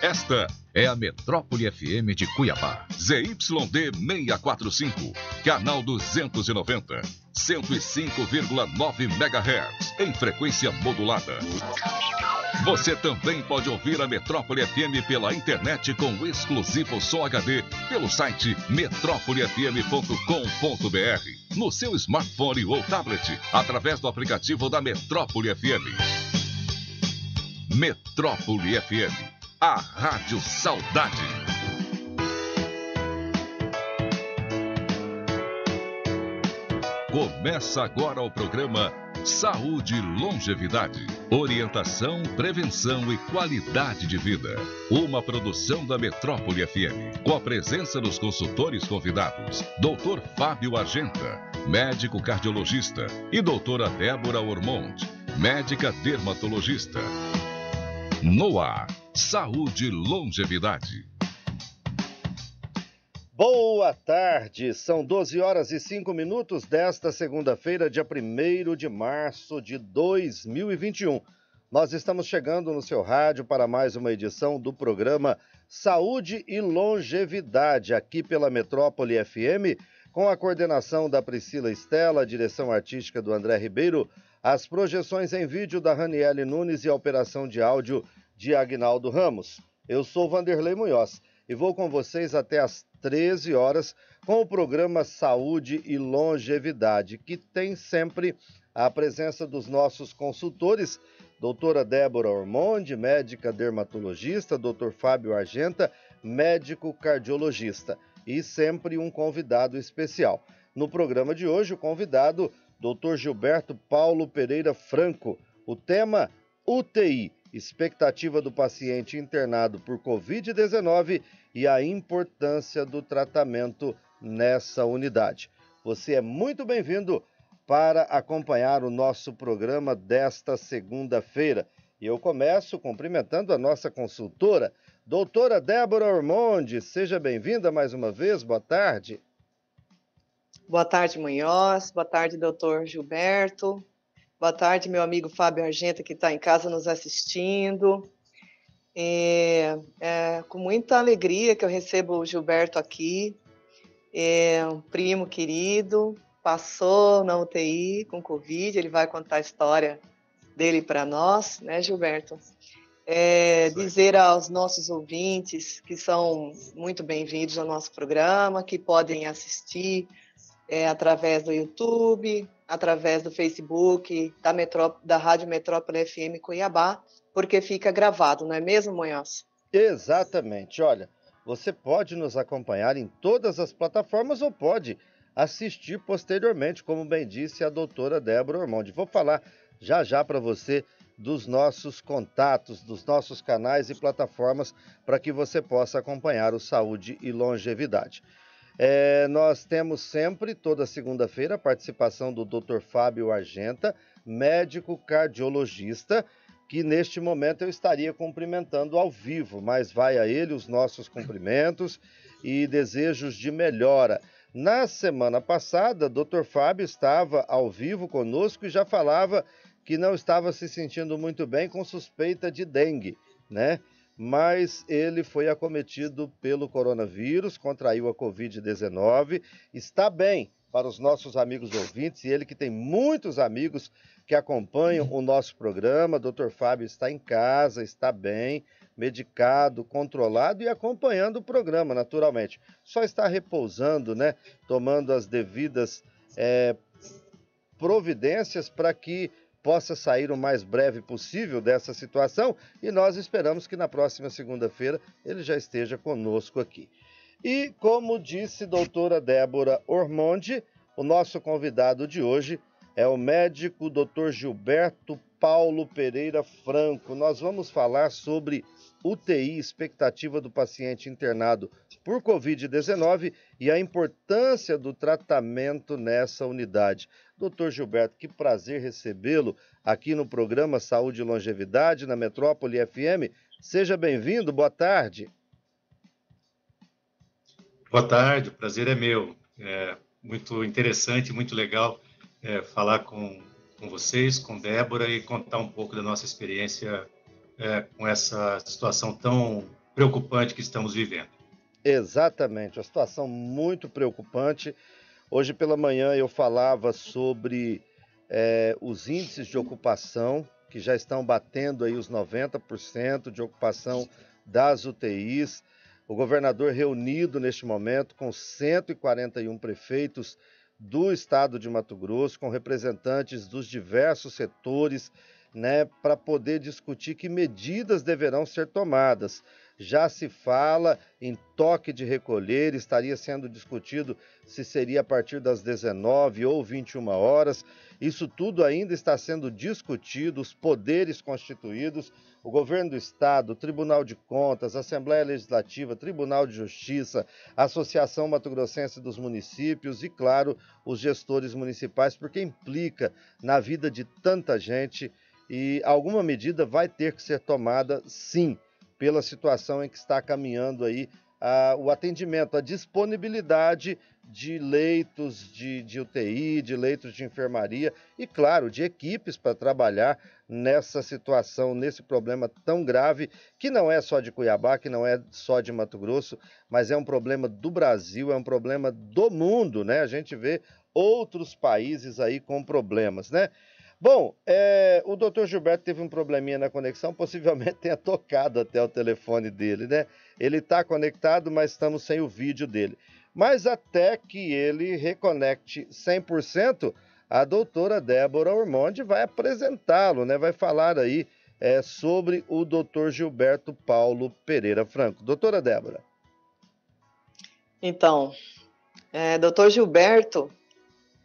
Esta é a Metrópole FM de Cuiabá. ZYD 645, canal 290, 105,9 MHz, em frequência modulada. Você também pode ouvir a Metrópole FM pela internet com exclusivo som HD pelo site metrópolefm.com.br, no seu smartphone ou tablet, através do aplicativo da Metrópole FM. Metrópole FM a Rádio Saudade. Começa agora o programa Saúde e Longevidade. Orientação, prevenção e qualidade de vida. Uma produção da Metrópole FM. Com a presença dos consultores convidados: Dr. Fábio Argenta, médico cardiologista, e doutora Débora Ormond, médica dermatologista. No ar saúde e longevidade. Boa tarde, são 12 horas e 5 minutos desta segunda-feira, dia 1 de março de 2021. Nós estamos chegando no seu rádio para mais uma edição do programa Saúde e Longevidade, aqui pela Metrópole FM, com a coordenação da Priscila Estela, direção artística do André Ribeiro, as projeções em vídeo da Raniele Nunes e a operação de áudio de Agnaldo Ramos. Eu sou Vanderlei Munhoz e vou com vocês até às 13 horas com o programa Saúde e Longevidade, que tem sempre a presença dos nossos consultores, doutora Débora Ormonde, médica dermatologista, doutor Fábio Argenta, médico cardiologista, e sempre um convidado especial. No programa de hoje, o convidado, doutor Gilberto Paulo Pereira Franco. O tema UTI, expectativa do paciente internado por Covid-19 e a importância do tratamento nessa unidade. Você é muito bem-vindo para acompanhar o nosso programa desta segunda-feira. E eu começo cumprimentando a nossa consultora, doutora Débora Ormonde. Seja bem-vinda mais uma vez, boa tarde. Boa tarde, Munhoz. Boa tarde, doutor Gilberto. Boa tarde, meu amigo Fábio Argenta, que está em casa nos assistindo. É, é, com muita alegria que eu recebo o Gilberto aqui, é um primo querido, passou na UTI com Covid, ele vai contar a história dele para nós, né, Gilberto? É, dizer aos nossos ouvintes que são muito bem-vindos ao nosso programa, que podem assistir é, através do YouTube, através do Facebook, da, Metró da Rádio Metrópole FM Cuiabá, porque fica gravado, não é mesmo, Munhoz? Exatamente. Olha, você pode nos acompanhar em todas as plataformas ou pode assistir posteriormente, como bem disse a doutora Débora Ormonde. Vou falar já já para você dos nossos contatos, dos nossos canais e plataformas para que você possa acompanhar o Saúde e Longevidade. É, nós temos sempre, toda segunda-feira, a participação do Dr. Fábio Argenta, médico cardiologista, que neste momento eu estaria cumprimentando ao vivo, mas vai a ele os nossos cumprimentos e desejos de melhora. Na semana passada, Dr. Fábio estava ao vivo conosco e já falava que não estava se sentindo muito bem com suspeita de dengue, né? Mas ele foi acometido pelo coronavírus, contraiu a Covid-19, está bem para os nossos amigos ouvintes, e ele que tem muitos amigos que acompanham o nosso programa. Dr. Fábio está em casa, está bem, medicado, controlado e acompanhando o programa, naturalmente. Só está repousando, né? Tomando as devidas é, providências para que possa sair o mais breve possível dessa situação e nós esperamos que na próxima segunda-feira ele já esteja conosco aqui. E como disse doutora Débora Ormonde, o nosso convidado de hoje é o médico Dr. Gilberto Paulo Pereira Franco. Nós vamos falar sobre UTI, expectativa do paciente internado por Covid-19 e a importância do tratamento nessa unidade. Doutor Gilberto, que prazer recebê-lo aqui no programa Saúde e Longevidade, na Metrópole FM. Seja bem-vindo, boa tarde. Boa tarde, o prazer é meu. É muito interessante, muito legal é, falar com, com vocês, com Débora e contar um pouco da nossa experiência é, com essa situação tão preocupante que estamos vivendo. Exatamente, uma situação muito preocupante. Hoje pela manhã eu falava sobre é, os índices de ocupação, que já estão batendo aí os 90% de ocupação das UTIs. O governador reunido neste momento com 141 prefeitos do estado de Mato Grosso, com representantes dos diversos setores, né, para poder discutir que medidas deverão ser tomadas já se fala em toque de recolher, estaria sendo discutido se seria a partir das 19 ou 21 horas. Isso tudo ainda está sendo discutido, os poderes constituídos, o governo do estado, o Tribunal de Contas, Assembleia Legislativa, Tribunal de Justiça, Associação Mato Grossense dos Municípios e, claro, os gestores municipais, porque implica na vida de tanta gente e alguma medida vai ter que ser tomada, sim pela situação em que está caminhando aí a, o atendimento, a disponibilidade de leitos de, de, UTI, de leitos de enfermaria e, claro, de equipes para trabalhar nessa situação, nesse problema tão grave, que não é só de Cuiabá, que não é só de Mato Grosso, mas é um problema do Brasil, é um problema do mundo, né? A gente vê outros países aí com problemas, né? Bom, é, o doutor Gilberto teve um probleminha na conexão, possivelmente tenha tocado até o telefone dele, né? Ele está conectado, mas estamos sem o vídeo dele. Mas até que ele reconecte 100%, a doutora Débora Ormonde vai apresentá-lo, né? Vai falar aí é, sobre o doutor Gilberto Paulo Pereira Franco. Doutora Débora. Então, é, doutor Gilberto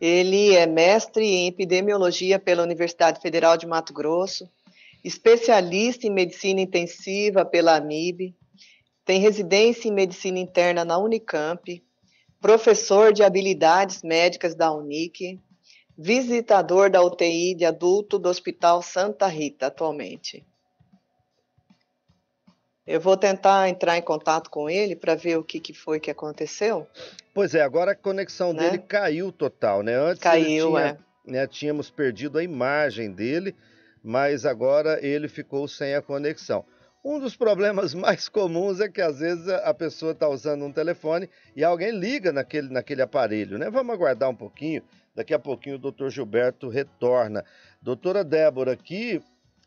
ele é mestre em epidemiologia pela Universidade Federal de Mato Grosso, especialista em medicina intensiva pela AMIB, tem residência em medicina interna na Unicamp, professor de habilidades médicas da Unic, visitador da UTI de adulto do Hospital Santa Rita atualmente. Eu vou tentar entrar em contato com ele para ver o que, que foi que aconteceu. Pois é, agora a conexão né? dele caiu total, né? Antes caiu, tinha, é. Né, tínhamos perdido a imagem dele, mas agora ele ficou sem a conexão. Um dos problemas mais comuns é que às vezes a pessoa está usando um telefone e alguém liga naquele, naquele aparelho, né? Vamos aguardar um pouquinho, daqui a pouquinho o doutor Gilberto retorna. Doutora Débora, aqui,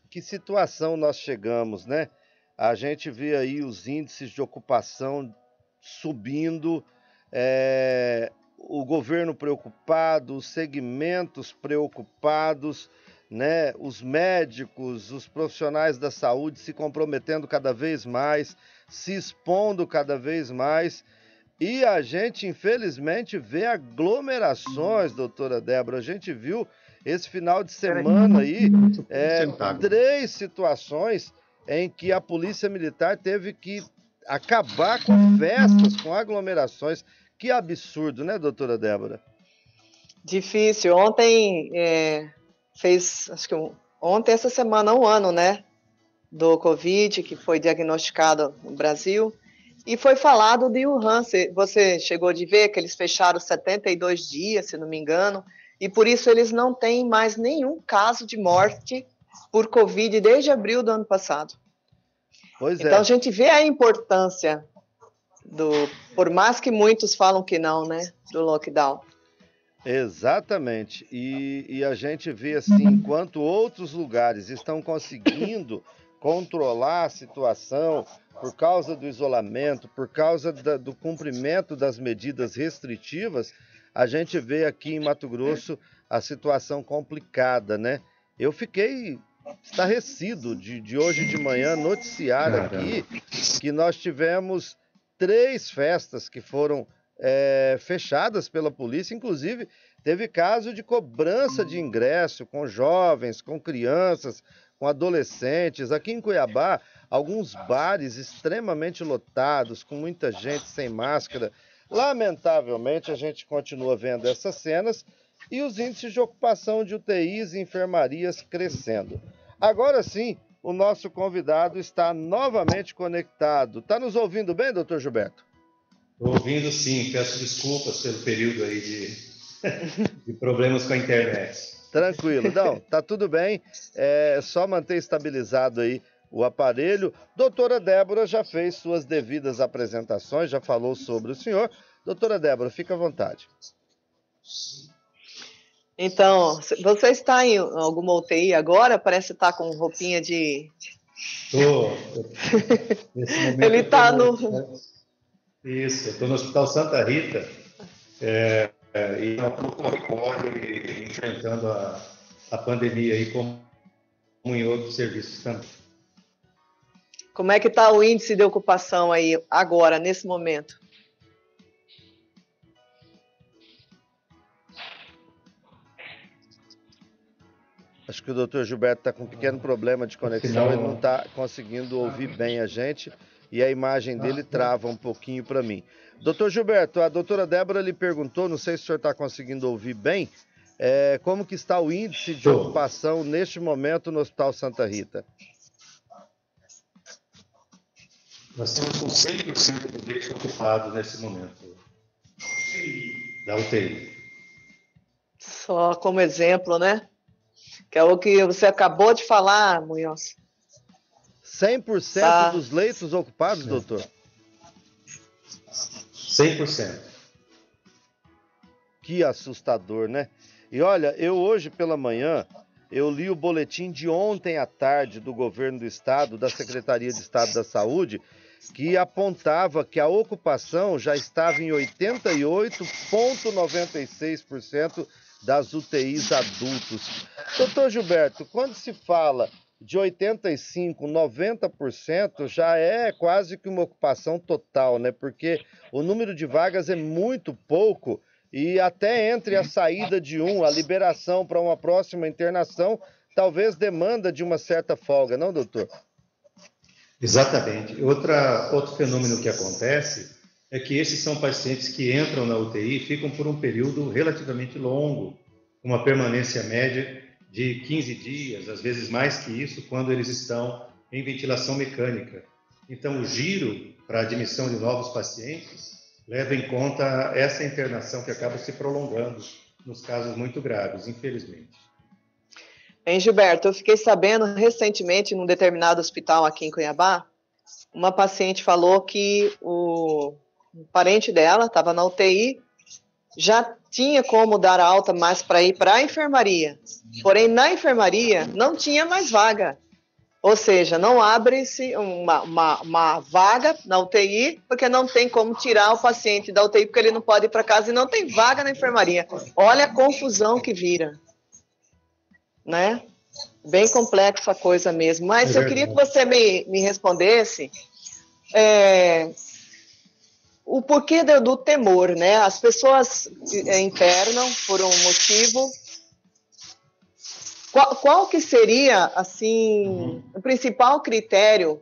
que situação nós chegamos, né? A gente vê aí os índices de ocupação subindo, é, o governo preocupado, os segmentos preocupados, né, os médicos, os profissionais da saúde se comprometendo cada vez mais, se expondo cada vez mais. E a gente, infelizmente, vê aglomerações, doutora Débora. A gente viu esse final de semana aí é, três situações em que a polícia militar teve que acabar com festas, com aglomerações. Que absurdo, né, doutora Débora? Difícil. Ontem é, fez, acho que ontem, essa semana, um ano, né, do Covid, que foi diagnosticado no Brasil. E foi falado de Wuhan. Você chegou de ver que eles fecharam 72 dias, se não me engano, e por isso eles não têm mais nenhum caso de morte por Covid desde abril do ano passado. Pois então é. a gente vê a importância do, por mais que muitos falam que não, né, do lockdown. Exatamente. E, e a gente vê assim, enquanto outros lugares estão conseguindo controlar a situação por causa do isolamento, por causa da, do cumprimento das medidas restritivas, a gente vê aqui em Mato Grosso a situação complicada, né? Eu fiquei estarrecido de, de hoje de manhã noticiar Caramba. aqui que nós tivemos três festas que foram é, fechadas pela polícia, inclusive teve caso de cobrança de ingresso com jovens, com crianças, com adolescentes. Aqui em Cuiabá, alguns bares extremamente lotados, com muita gente sem máscara. Lamentavelmente, a gente continua vendo essas cenas e os índices de ocupação de UTIs e enfermarias crescendo. Agora sim, o nosso convidado está novamente conectado. Está nos ouvindo bem, doutor Gilberto? Estou ouvindo sim, peço desculpas pelo período aí de, de problemas com a internet. Tranquilo, não, tá tudo bem. É só manter estabilizado aí o aparelho. Doutora Débora já fez suas devidas apresentações, já falou sobre o senhor. Doutora Débora, fica à vontade. Então, você está em alguma UTI agora? Parece estar com roupinha de. Estou. Ele está no. Isso, estou no Hospital Santa Rita. É, é, e no corre enfrentando a, a pandemia aí como, como em outros serviços também. Como é que está o índice de ocupação aí agora, nesse momento? Acho que o doutor Gilberto está com um pequeno problema de conexão, ele não está conseguindo ouvir bem a gente e a imagem dele trava um pouquinho para mim. Doutor Gilberto, a doutora Débora lhe perguntou, não sei se o senhor está conseguindo ouvir bem, é, como que está o índice de ocupação neste momento no Hospital Santa Rita? Nós temos um 100% do leito ocupado nesse momento da UTI. Só como exemplo, né? Que é o que você acabou de falar, Munhoz. 100% tá. dos leitos ocupados, Sim. doutor? 100%. Que assustador, né? E olha, eu hoje pela manhã, eu li o boletim de ontem à tarde do governo do estado, da Secretaria de Estado da Saúde, que apontava que a ocupação já estava em 88,96% das UTIs adultos. Doutor Gilberto, quando se fala de 85%, 90% já é quase que uma ocupação total, né? Porque o número de vagas é muito pouco e até entre a saída de um, a liberação para uma próxima internação, talvez demanda de uma certa folga, não, doutor? Exatamente. Outra, outro fenômeno que acontece é que esses são pacientes que entram na UTI e ficam por um período relativamente longo, uma permanência média de 15 dias, às vezes mais que isso, quando eles estão em ventilação mecânica. Então, o giro para a admissão de novos pacientes leva em conta essa internação que acaba se prolongando nos casos muito graves, infelizmente. Hein, Gilberto, eu fiquei sabendo recentemente, num determinado hospital aqui em Cuiabá, uma paciente falou que o parente dela estava na UTI, já tinha como dar alta mais para ir para a enfermaria. Porém, na enfermaria não tinha mais vaga. Ou seja, não abre-se uma, uma, uma, vaga na UTI, porque não tem como tirar o paciente da UTI, porque ele não pode ir para casa e não tem vaga na enfermaria. Olha a confusão que vira. Né? Bem complexa a coisa mesmo. Mas é eu queria que você me, me respondesse é, o porquê do, do, temor, né? As pessoas é, internam por um motivo. Qual, qual que seria, assim, uhum. o principal critério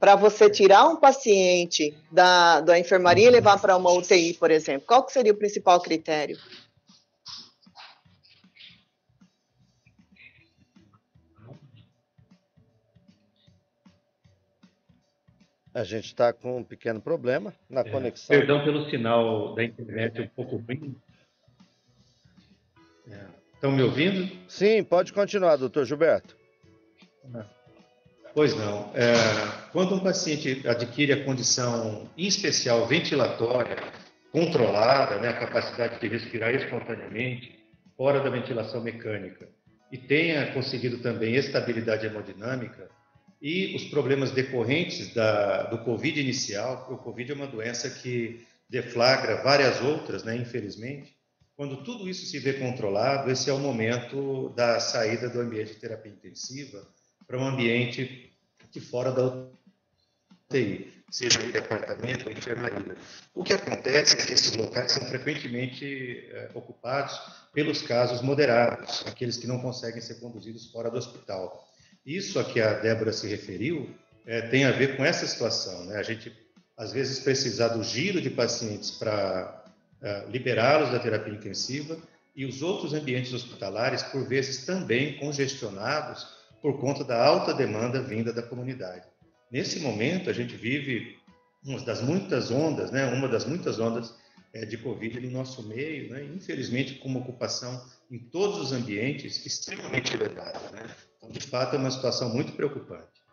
para você tirar um paciente da, da enfermaria e levar para uma UTI, por exemplo? Qual que seria o principal critério? A gente está com um pequeno problema na é, conexão. Perdão pelo sinal da internet um pouco ruim. É, estão me ouvindo? Sim, pode continuar, doutor Gilberto. Pois não. É, quando um paciente adquire a condição, em especial ventilatória, controlada, né, a capacidade de respirar espontaneamente, fora da ventilação mecânica, e tenha conseguido também estabilidade hemodinâmica, e os problemas decorrentes da, do Covid inicial, porque o Covid é uma doença que deflagra várias outras, né, infelizmente. Quando tudo isso se vê controlado, esse é o momento da saída do ambiente de terapia intensiva para um ambiente de fora da UTI, seja em departamento ou enfermaria. O que acontece é que esses locais são frequentemente é, ocupados pelos casos moderados, aqueles que não conseguem ser conduzidos fora do hospital. Isso a que a Débora se referiu é, tem a ver com essa situação. Né? A gente, às vezes, precisar do giro de pacientes para é, liberá-los da terapia intensiva e os outros ambientes hospitalares, por vezes, também congestionados por conta da alta demanda vinda da comunidade. Nesse momento, a gente vive uma das muitas ondas, né? uma das muitas ondas é, de Covid no nosso meio, né? infelizmente com uma ocupação em todos os ambientes extremamente elevada. Né? Então, de fato, é uma situação muito preocupante.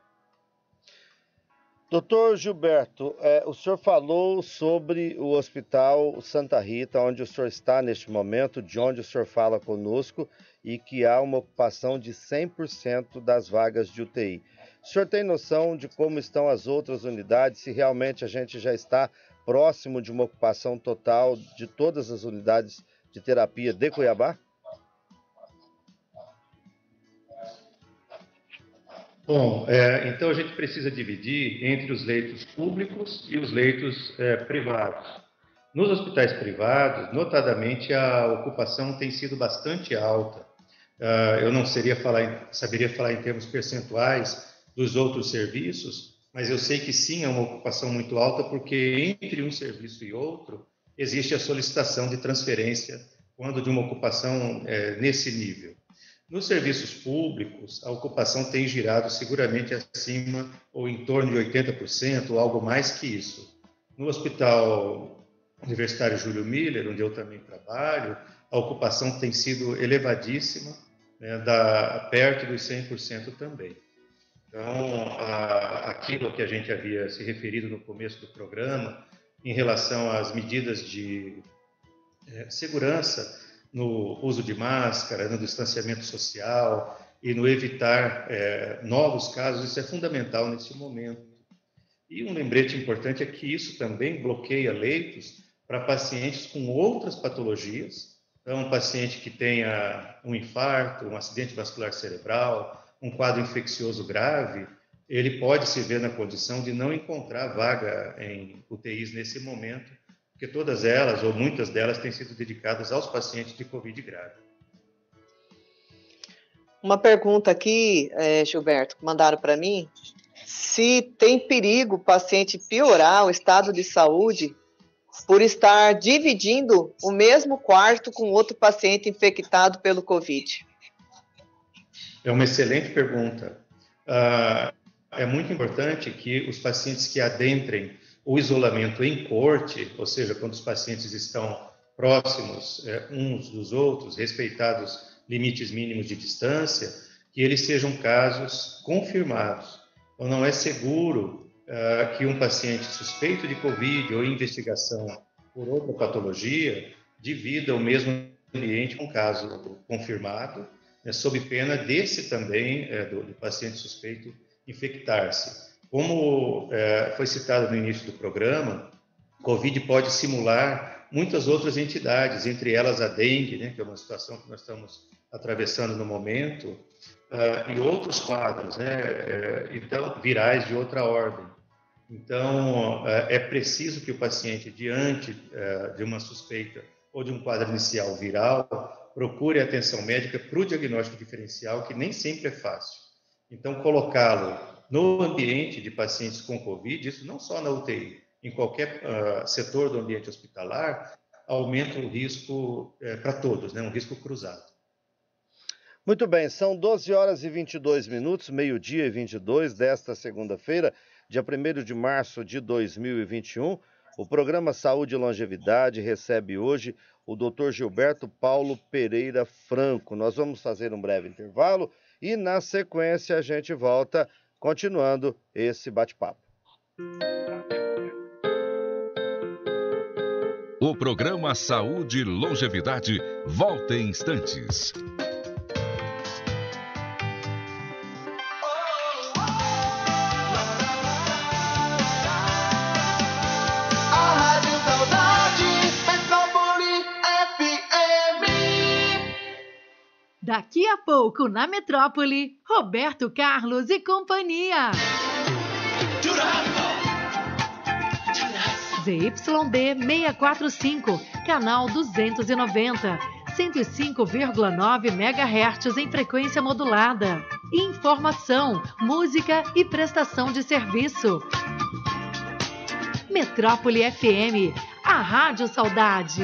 Doutor Gilberto, é, o senhor falou sobre o Hospital Santa Rita, onde o senhor está neste momento, de onde o senhor fala conosco, e que há uma ocupação de 100% das vagas de UTI. O senhor tem noção de como estão as outras unidades, se realmente a gente já está próximo de uma ocupação total de todas as unidades de terapia de Cuiabá? Bom, é, então a gente precisa dividir entre os leitos públicos e os leitos é, privados. Nos hospitais privados, notadamente, a ocupação tem sido bastante alta. Uh, eu não seria falar, saberia falar em termos percentuais dos outros serviços, mas eu sei que sim, é uma ocupação muito alta, porque entre um serviço e outro existe a solicitação de transferência quando de uma ocupação é, nesse nível. Nos serviços públicos, a ocupação tem girado seguramente acima ou em torno de 80%, ou algo mais que isso. No Hospital Universitário Júlio Miller, onde eu também trabalho, a ocupação tem sido elevadíssima, né, da, perto dos 100% também. Então, a, aquilo que a gente havia se referido no começo do programa, em relação às medidas de é, segurança, no uso de máscara, no distanciamento social e no evitar é, novos casos, isso é fundamental nesse momento. E um lembrete importante é que isso também bloqueia leitos para pacientes com outras patologias. Então, um paciente que tenha um infarto, um acidente vascular cerebral, um quadro infeccioso grave, ele pode se ver na condição de não encontrar vaga em UTIs nesse momento porque todas elas, ou muitas delas, têm sido dedicadas aos pacientes de Covid grave. Uma pergunta aqui, é, Gilberto, mandaram para mim, se tem perigo o paciente piorar o estado de saúde por estar dividindo o mesmo quarto com outro paciente infectado pelo Covid? É uma excelente pergunta. Uh, é muito importante que os pacientes que adentrem o isolamento em corte, ou seja, quando os pacientes estão próximos é, uns dos outros, respeitados limites mínimos de distância, que eles sejam casos confirmados. Então, não é seguro uh, que um paciente suspeito de Covid ou investigação por outra patologia divida o mesmo ambiente com um caso confirmado, né, sob pena desse também, é, do, do paciente suspeito, infectar-se. Como é, foi citado no início do programa, Covid pode simular muitas outras entidades, entre elas a dengue, né, que é uma situação que nós estamos atravessando no momento, uh, e outros quadros, né, é, então virais de outra ordem. Então, uh, é preciso que o paciente, diante de uma suspeita ou de um quadro inicial viral, procure atenção médica para o diagnóstico diferencial, que nem sempre é fácil. Então, colocá-lo no ambiente de pacientes com Covid, isso não só na UTI, em qualquer uh, setor do ambiente hospitalar, aumenta o risco uh, para todos, né? um risco cruzado. Muito bem, são 12 horas e 22 minutos, meio-dia e 22 desta segunda-feira, dia 1 de março de 2021. O programa Saúde e Longevidade recebe hoje o Dr. Gilberto Paulo Pereira Franco. Nós vamos fazer um breve intervalo e, na sequência, a gente volta continuando esse bate-papo. O programa Saúde e Longevidade volta em instantes. Daqui a pouco na Metrópole, Roberto Carlos e companhia. ZYD 645, canal 290, 105,9 MHz em frequência modulada. Informação, música e prestação de serviço. Metrópole FM, a Rádio Saudade.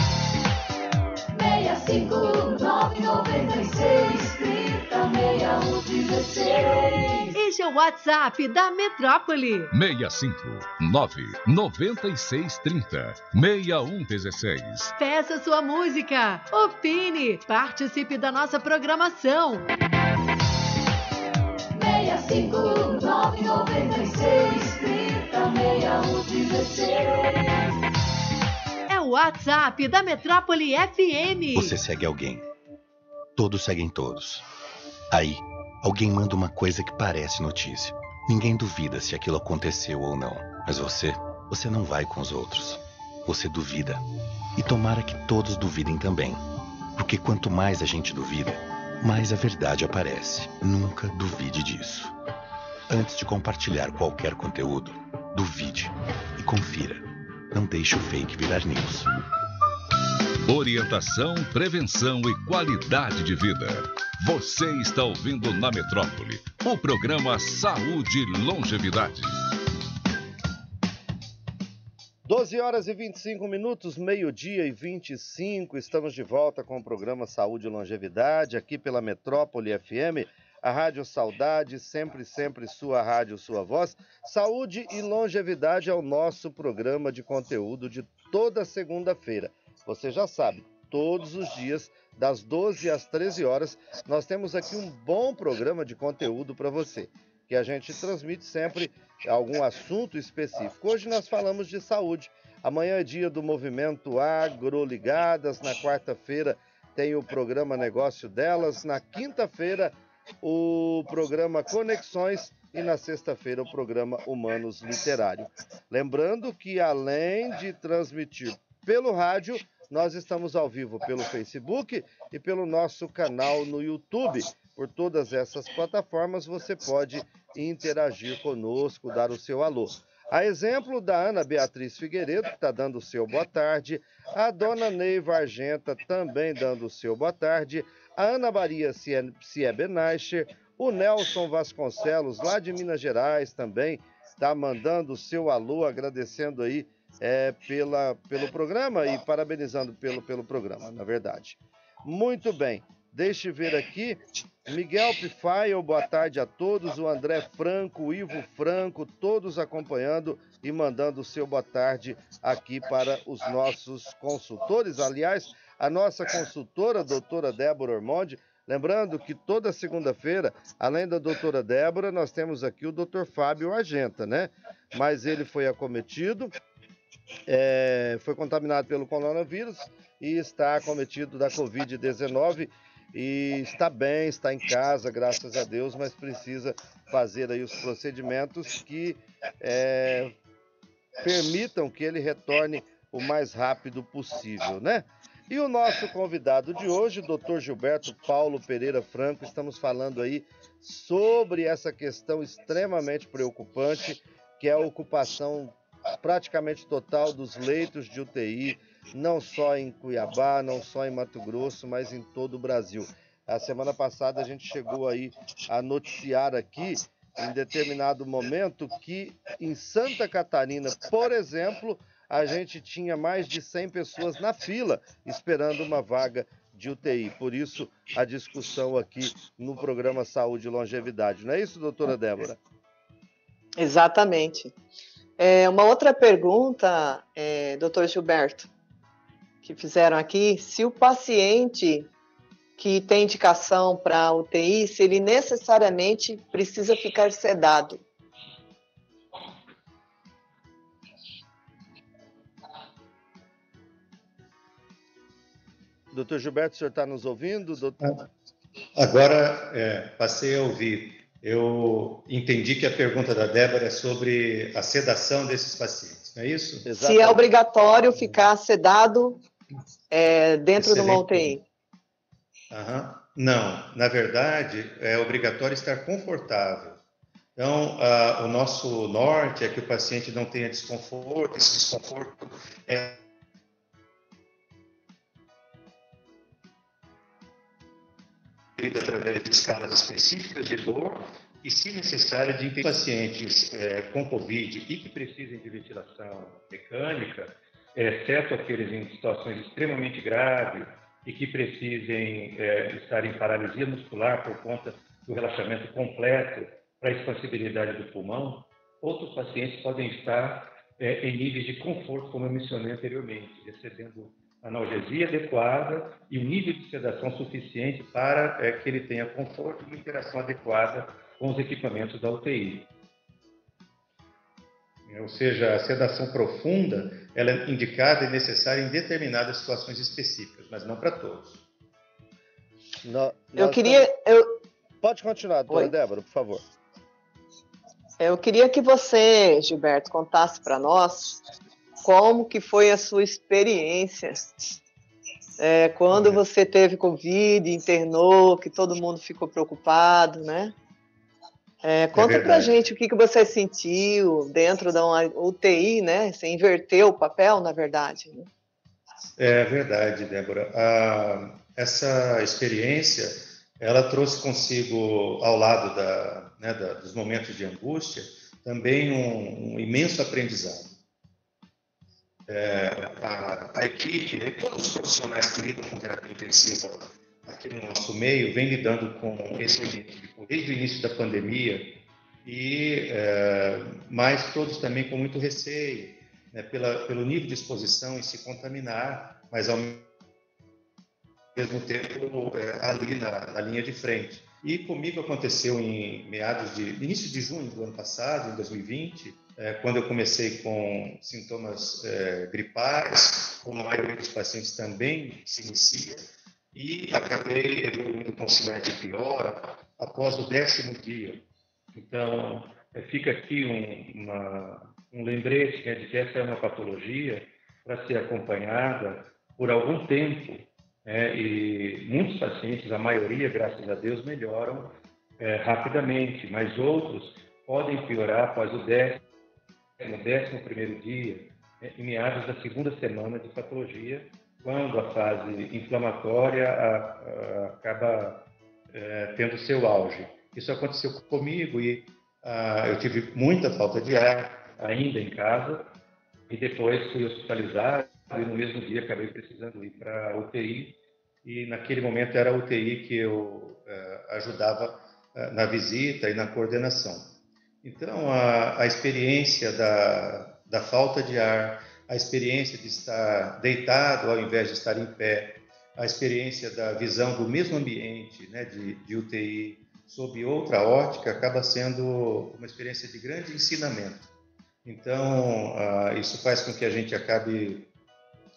65996 30 6116 Este é o WhatsApp da Metrópole. 65 9 96 30 6116. Peça sua música, opine, participe da nossa programação. 65996 30 6116 É o WhatsApp da Metrópole FM. Você segue alguém. Todos seguem todos. Aí, alguém manda uma coisa que parece notícia. Ninguém duvida se aquilo aconteceu ou não. Mas você, você não vai com os outros. Você duvida. E tomara que todos duvidem também. Porque quanto mais a gente duvida, mais a verdade aparece. Nunca duvide disso. Antes de compartilhar qualquer conteúdo, duvide e confira. Não deixe o fake virar news. Orientação, prevenção e qualidade de vida. Você está ouvindo na Metrópole o programa Saúde e Longevidade. 12 horas e 25 minutos, meio-dia e 25. Estamos de volta com o programa Saúde e Longevidade, aqui pela Metrópole FM, a Rádio Saudade, sempre, sempre sua rádio, sua voz. Saúde e Longevidade é o nosso programa de conteúdo de toda segunda-feira. Você já sabe, todos os dias, das 12 às 13 horas, nós temos aqui um bom programa de conteúdo para você, que a gente transmite sempre algum assunto específico. Hoje nós falamos de saúde. Amanhã é dia do movimento Agroligadas. Na quarta-feira tem o programa Negócio Delas. Na quinta-feira, o programa Conexões. E na sexta-feira, o programa Humanos Literário. Lembrando que, além de transmitir pelo rádio, nós estamos ao vivo pelo Facebook e pelo nosso canal no YouTube. Por todas essas plataformas, você pode interagir conosco, dar o seu alô. A exemplo da Ana Beatriz Figueiredo, que está dando o seu boa tarde, a dona Neiva Argenta também dando o seu boa tarde, a Ana Maria Siebenaicher, o Nelson Vasconcelos, lá de Minas Gerais, também está mandando o seu alô, agradecendo aí é, pela, pelo programa e parabenizando pelo, pelo programa, na verdade. Muito bem. Deixe ver aqui. Miguel Pifaio, boa tarde a todos. O André Franco, o Ivo Franco, todos acompanhando e mandando o seu boa tarde aqui para os nossos consultores. Aliás, a nossa consultora, a doutora Débora Ormonde, lembrando que toda segunda-feira, além da doutora Débora, nós temos aqui o doutor Fábio Argenta, né? Mas ele foi acometido, é, foi contaminado pelo coronavírus e está acometido da Covid-19 e está bem, está em casa, graças a Deus, mas precisa fazer aí os procedimentos que é, permitam que ele retorne o mais rápido possível, né? E o nosso convidado de hoje, o Dr. Gilberto Paulo Pereira Franco, estamos falando aí sobre essa questão extremamente preocupante, que é a ocupação praticamente total dos leitos de UTI, não só em Cuiabá, não só em Mato Grosso, mas em todo o Brasil. A semana passada a gente chegou aí a noticiar aqui, em determinado momento, que em Santa Catarina, por exemplo, a gente tinha mais de 100 pessoas na fila esperando uma vaga de UTI. Por isso, a discussão aqui no programa Saúde e Longevidade. Não é isso, doutora Débora? Exatamente. É, uma outra pergunta, é, doutor Gilberto, que fizeram aqui, se o paciente que tem indicação para UTI, se ele necessariamente precisa ficar sedado. Doutor Gilberto, o senhor está nos ouvindo? Doutor... Agora é, passei a ouvir. Eu entendi que a pergunta da Débora é sobre a sedação desses pacientes, não é isso? Exatamente. Se é obrigatório ficar sedado é, dentro Excelente. de uma UTI. Uhum. Não, na verdade, é obrigatório estar confortável. Então, uh, o nosso norte é que o paciente não tenha desconforto, esse desconforto é através de escalas específicas de dor, e, se necessário, de pacientes é, com Covid e que precisem de ventilação mecânica, exceto aqueles em situações extremamente graves e que precisem é, estar em paralisia muscular por conta do relaxamento completo para a expansibilidade do pulmão, outros pacientes podem estar é, em níveis de conforto, como eu mencionei anteriormente, recebendo analgesia adequada e um nível de sedação suficiente para é, que ele tenha conforto e interação adequada com os equipamentos da UTI. Ou seja, a sedação profunda ela é indicada e necessária em determinadas situações específicas, mas não para todos. No, eu queria. Eu... Pode continuar, doutora Débora, por favor. Eu queria que você, Gilberto, contasse para nós como que foi a sua experiência é, quando é. você teve Covid, internou, que todo mundo ficou preocupado, né? É, conta é pra gente o que, que você sentiu dentro da UTI, né? Você inverteu o papel, na verdade. Né? É verdade, Débora. Ah, essa experiência, ela trouxe consigo, ao lado da, né, da, dos momentos de angústia, também um, um imenso aprendizado. É, a, a, equipe, todos os profissionais que lidam com terapia intensiva no nosso meio, vem lidando com esse tipo, desde o início da pandemia, e é, mas todos também com muito receio, né, pela, pelo nível de exposição em se contaminar, mas ao mesmo tempo é, ali na, na, linha de frente. E comigo aconteceu em meados de início de junho do ano passado, em 2020, é, quando eu comecei com sintomas é, gripais, como a maioria dos pacientes também se inicia, e acabei evoluindo com cidade pior após o décimo dia. Então, é, fica aqui um, uma, um lembrete né, de que essa é uma patologia para ser acompanhada por algum tempo. Né, e muitos pacientes, a maioria, graças a Deus, melhoram é, rapidamente, mas outros podem piorar após o décimo, décimo primeiro dia, né, em meados da segunda semana de patologia, quando a fase inflamatória a, a, acaba é, tendo seu auge. Isso aconteceu comigo e a, eu tive muita falta de ar ainda em casa e depois fui hospitalizado e no mesmo dia acabei precisando ir para UTI e naquele momento era a UTI que eu é, ajudava é, na visita e na coordenação. Então a, a experiência da, da falta de ar, a experiência de estar deitado ao invés de estar em pé, a experiência da visão do mesmo ambiente, né, de, de UTI, sob outra ótica, acaba sendo uma experiência de grande ensinamento. Então, uh, isso faz com que a gente acabe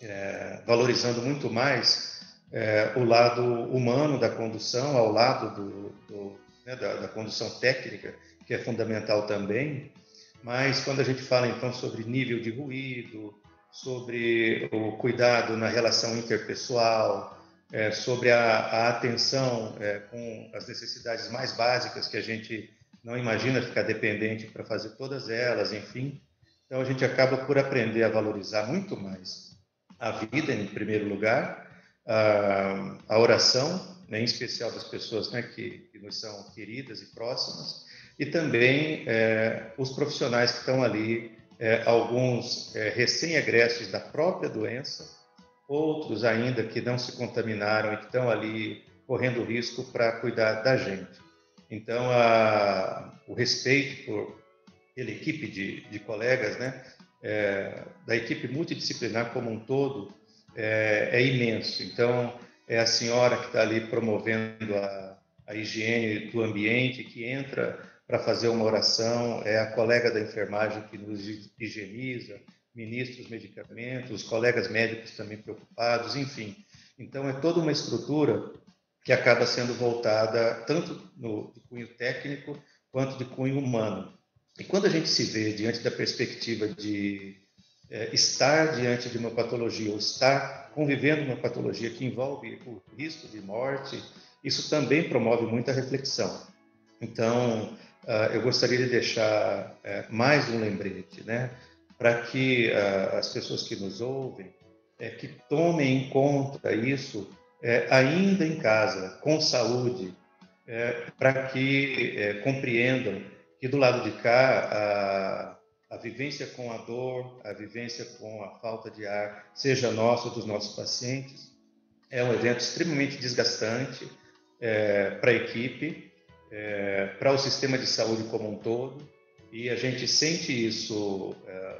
é, valorizando muito mais é, o lado humano da condução, ao lado do, do, né, da, da condução técnica, que é fundamental também, mas quando a gente fala então sobre nível de ruído, sobre o cuidado na relação interpessoal, é, sobre a, a atenção é, com as necessidades mais básicas que a gente não imagina ficar dependente para fazer todas elas, enfim. Então a gente acaba por aprender a valorizar muito mais a vida em primeiro lugar, a, a oração, né, em especial das pessoas né, que, que nos são queridas e próximas, e também é, os profissionais que estão ali é, alguns é, recém-egressos da própria doença, outros ainda que não se contaminaram e que estão ali correndo risco para cuidar da gente. Então, a, o respeito por, pela equipe de, de colegas, né, é, da equipe multidisciplinar como um todo, é, é imenso. Então, é a senhora que está ali promovendo a, a higiene do ambiente, que entra para fazer uma oração, é a colega da enfermagem que nos higieniza, ministra os medicamentos, os colegas médicos também preocupados, enfim. Então, é toda uma estrutura que acaba sendo voltada tanto no de cunho técnico quanto de cunho humano. E quando a gente se vê diante da perspectiva de é, estar diante de uma patologia ou estar convivendo uma patologia que envolve o risco de morte, isso também promove muita reflexão. Então, eu gostaria de deixar uh, mais um lembrete, né? Para que uh, as pessoas que nos ouvem é, que tomem em conta isso é, ainda em casa, com saúde, para que compreendam que do lado de cá a, a vivência com a dor, a vivência com a falta de ar, seja nossa ou dos nossos pacientes, é um evento extremamente desgastante para a equipe, é, para o sistema de saúde como um todo, e a gente sente isso é,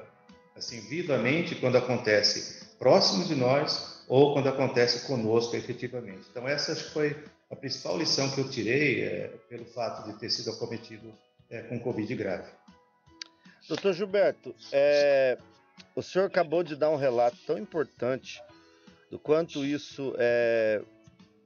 assim vivamente quando acontece próximo de nós ou quando acontece conosco efetivamente. Então essa foi a principal lição que eu tirei é, pelo fato de ter sido acometido é, com Covid grave. Doutor Gilberto, é, o senhor acabou de dar um relato tão importante do quanto isso é,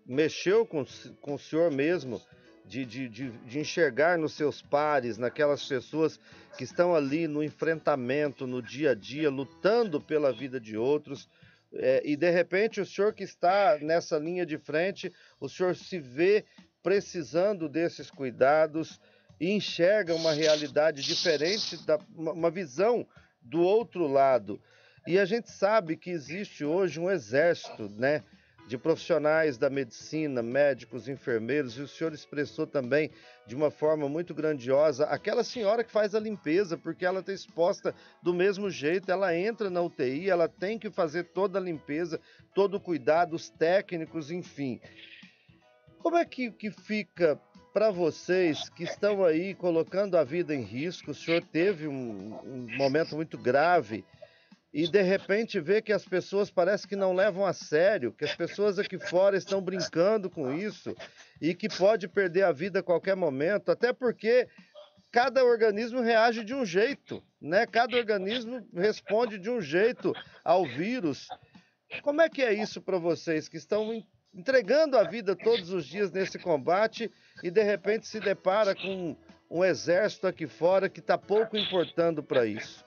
mexeu com, com o senhor mesmo, de, de, de, de, enxergar nos seus pares, naquelas pessoas que estão ali no enfrentamento, no dia a dia, lutando pela vida de outros. É, e de repente o senhor que está nessa linha de frente, o senhor se vê precisando desses cuidados e enxerga uma realidade diferente, da, uma visão do outro lado. E a gente sabe que existe hoje um exército, né? De profissionais da medicina, médicos, enfermeiros, e o senhor expressou também de uma forma muito grandiosa aquela senhora que faz a limpeza, porque ela está exposta do mesmo jeito, ela entra na UTI, ela tem que fazer toda a limpeza, todo o cuidado, os técnicos, enfim. Como é que, que fica para vocês que estão aí colocando a vida em risco? O senhor teve um, um momento muito grave e de repente vê que as pessoas parece que não levam a sério, que as pessoas aqui fora estão brincando com isso e que pode perder a vida a qualquer momento, até porque cada organismo reage de um jeito, né? Cada organismo responde de um jeito ao vírus. Como é que é isso para vocês que estão entregando a vida todos os dias nesse combate e de repente se depara com um exército aqui fora que está pouco importando para isso?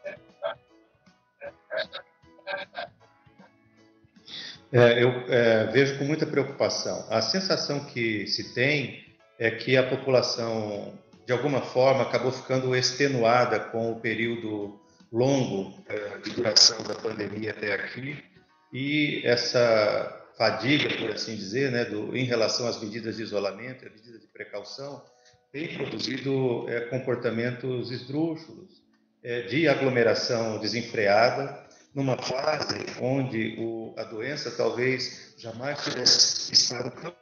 É, eu é, vejo com muita preocupação. A sensação que se tem é que a população, de alguma forma, acabou ficando extenuada com o período longo é, de duração da pandemia até aqui e essa fadiga, por assim dizer, né, do, em relação às medidas de isolamento, às medidas de precaução, tem produzido é, comportamentos esdrúxulos, é, de aglomeração desenfreada, numa fase onde o, a doença talvez jamais tivesse estado tão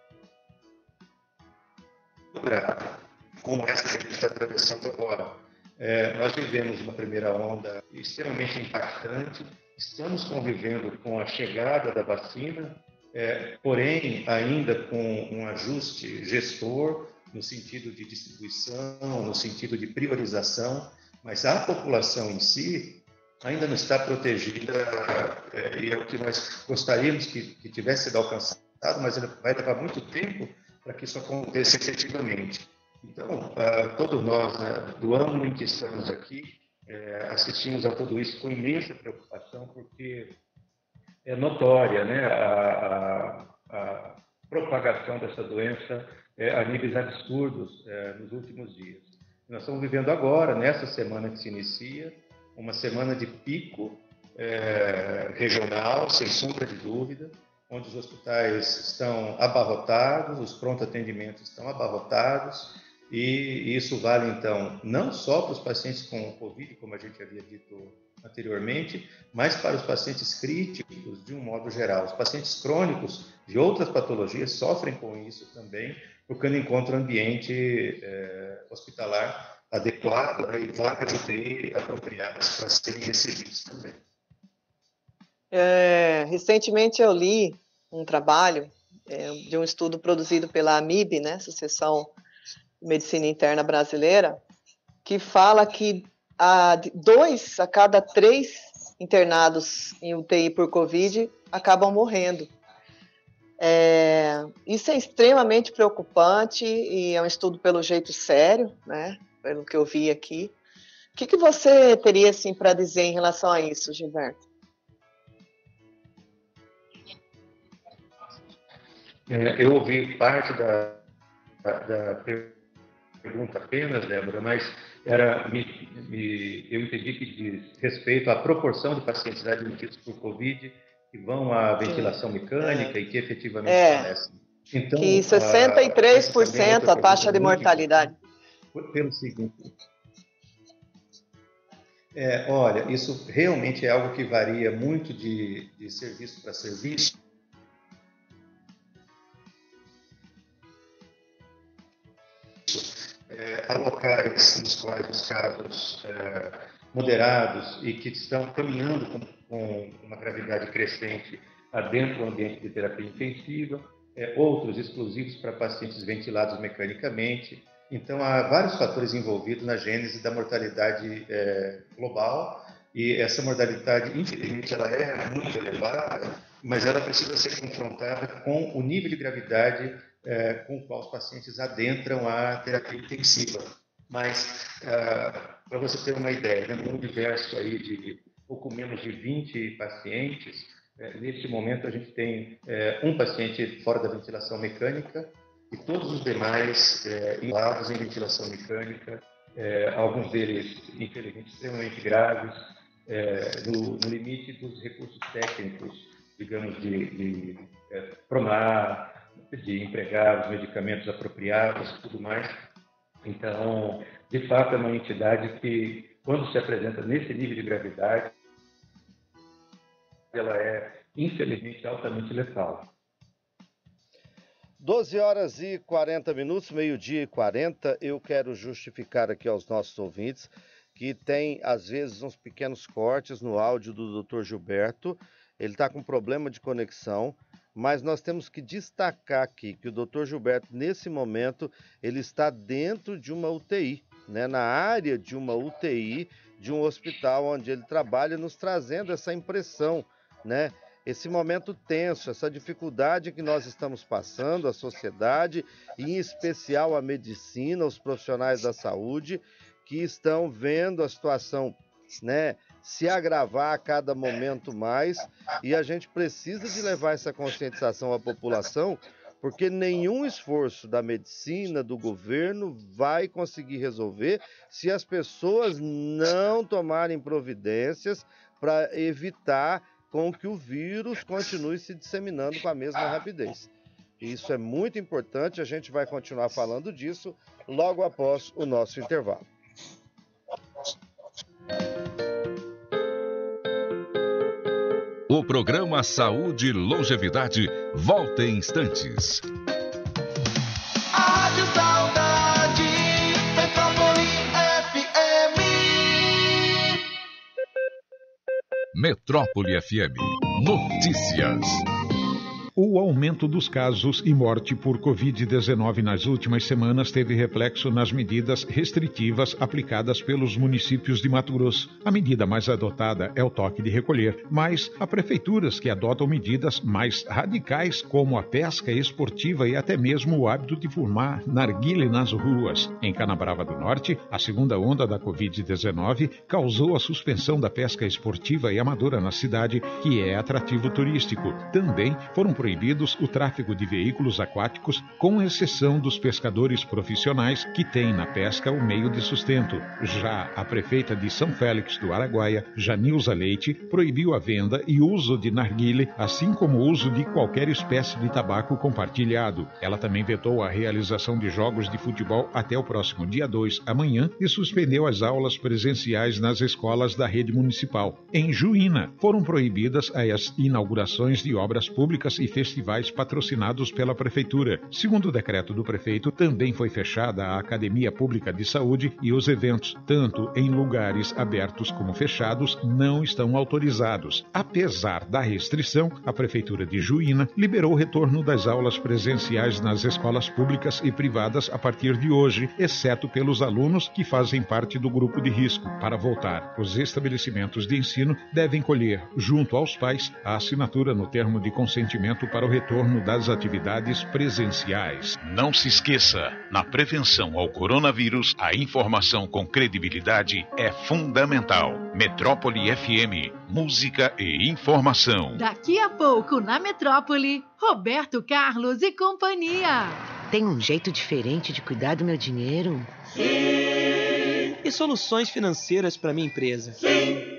como essa que a gente está atravessando agora. É, nós vivemos uma primeira onda extremamente impactante, estamos convivendo com a chegada da vacina, é, porém ainda com um ajuste gestor no sentido de distribuição, no sentido de priorização, mas a população em si ainda não está protegida é, e é o que nós gostaríamos que, que tivesse sido alcançado, mas vai levar muito tempo para que isso aconteça efetivamente. Então, uh, todos nós, né, do ano em que estamos aqui, é, assistimos a tudo isso com imensa preocupação, porque é notória né, a, a, a propagação dessa doença é, a níveis absurdos é, nos últimos dias. Nós estamos vivendo agora, nessa semana que se inicia, uma semana de pico é, regional, sem sombra de dúvida, onde os hospitais estão abarrotados, os pronto-atendimentos estão abarrotados, e isso vale, então, não só para os pacientes com Covid, como a gente havia dito anteriormente, mas para os pacientes críticos, de um modo geral. Os pacientes crônicos de outras patologias sofrem com isso também, porque não encontram ambiente é, hospitalar adequado né, e vagas de UTI apropriadas para serem recebidos também. É, recentemente eu li um trabalho é, de um estudo produzido pela AMIB, né, Associação de Medicina Interna Brasileira, que fala que a, dois a cada três internados em UTI por Covid acabam morrendo. É, isso é extremamente preocupante e é um estudo pelo jeito sério, né? Pelo que eu vi aqui. O que, que você teria assim para dizer em relação a isso, Gilberto? É, eu ouvi parte da, da, da, pergunta apenas, Débora, mas era, me, me, eu entendi que diz respeito à proporção de pacientes admitidos por Covid que vão à ventilação Sim. mecânica é. e que efetivamente é. falecem. Então, que 63% a, a taxa de mortalidade. Pelo seguinte, é, olha, isso realmente é algo que varia muito de, de serviço para serviço. É, há locais nos quais os casos é, moderados e que estão caminhando com, com uma gravidade crescente dentro do ambiente de terapia intensiva, é, outros exclusivos para pacientes ventilados mecanicamente. Então, há vários fatores envolvidos na gênese da mortalidade é, global e essa mortalidade, infelizmente, ela é muito elevada, mas ela precisa ser confrontada com o nível de gravidade é, com o qual os pacientes adentram a terapia intensiva. Mas, ah, para você ter uma ideia, né, universo aí de pouco menos de 20 pacientes, é, neste momento, a gente tem é, um paciente fora da ventilação mecânica e todos os demais é, em ventilação mecânica, é, alguns deles, infelizmente, extremamente graves, é, no, no, limite dos recursos técnicos, digamos, de, de é, promar, de empregar os medicamentos apropriados tudo mais. Então, de fato, é uma entidade que, quando se apresenta nesse nível de gravidade, ela é, infelizmente, altamente letal. 12 horas e 40 minutos, meio-dia e 40. Eu quero justificar aqui aos nossos ouvintes que tem, às vezes, uns pequenos cortes no áudio do Dr. Gilberto. Ele está com problema de conexão, mas nós temos que destacar aqui que o Dr. Gilberto, nesse momento, ele está dentro de uma UTI, né, na área de uma UTI de um hospital onde ele trabalha, nos trazendo essa impressão né? Esse momento tenso, essa dificuldade que nós estamos passando, a sociedade, e em especial a medicina, os profissionais da saúde, que estão vendo a situação, né, se agravar a cada momento mais, e a gente precisa de levar essa conscientização à população, porque nenhum esforço da medicina, do governo, vai conseguir resolver se as pessoas não tomarem providências para evitar com que o vírus continue se disseminando com a mesma rapidez. Isso é muito importante, a gente vai continuar falando disso logo após o nosso intervalo. O programa Saúde e Longevidade volta em instantes. Metrópole FM. Notícias. O aumento dos casos e morte por Covid-19 nas últimas semanas teve reflexo nas medidas restritivas aplicadas pelos municípios de Mato Grosso. A medida mais adotada é o toque de recolher, mas há prefeituras que adotam medidas mais radicais, como a pesca esportiva e até mesmo o hábito de fumar narguile nas ruas. Em Canabrava do Norte, a segunda onda da Covid-19 causou a suspensão da pesca esportiva e amadora na cidade, que é atrativo turístico. Também foram proibidos proibidos o tráfego de veículos aquáticos, com exceção dos pescadores profissionais que têm na pesca o meio de sustento. Já a prefeita de São Félix do Araguaia, Janilza Leite, proibiu a venda e uso de narguile, assim como o uso de qualquer espécie de tabaco compartilhado. Ela também vetou a realização de jogos de futebol até o próximo dia 2, amanhã, e suspendeu as aulas presenciais nas escolas da rede municipal. Em Juína, foram proibidas as inaugurações de obras públicas e festivais patrocinados pela Prefeitura. Segundo o decreto do prefeito, também foi fechada a Academia Pública de Saúde e os eventos, tanto em lugares abertos como fechados, não estão autorizados. Apesar da restrição, a Prefeitura de Juína liberou o retorno das aulas presenciais nas escolas públicas e privadas a partir de hoje, exceto pelos alunos que fazem parte do grupo de risco. Para voltar, os estabelecimentos de ensino devem colher, junto aos pais, a assinatura no termo de consentimento para o retorno das atividades presenciais. Não se esqueça, na prevenção ao coronavírus, a informação com credibilidade é fundamental. Metrópole FM, música e informação. Daqui a pouco na Metrópole, Roberto Carlos e companhia. Tem um jeito diferente de cuidar do meu dinheiro? Sim. E soluções financeiras para minha empresa? Sim.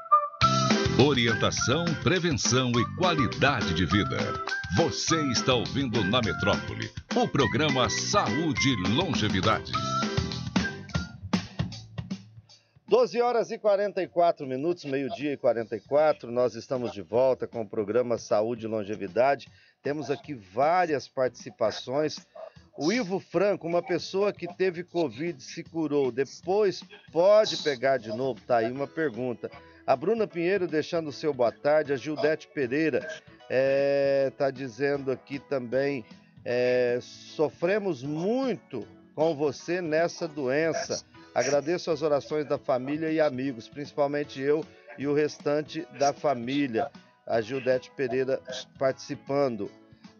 Orientação, prevenção e qualidade de vida. Você está ouvindo na Metrópole o programa Saúde e Longevidade. 12 horas e 44 minutos, meio-dia e 44. Nós estamos de volta com o programa Saúde e Longevidade. Temos aqui várias participações. O Ivo Franco, uma pessoa que teve Covid, se curou, depois pode pegar de novo? Tá aí uma pergunta. A Bruna Pinheiro deixando o seu boa tarde. A Gildete Pereira está é, tá dizendo aqui também: é, sofremos muito com você nessa doença. Agradeço as orações da família e amigos, principalmente eu e o restante da família. A Gildete Pereira participando.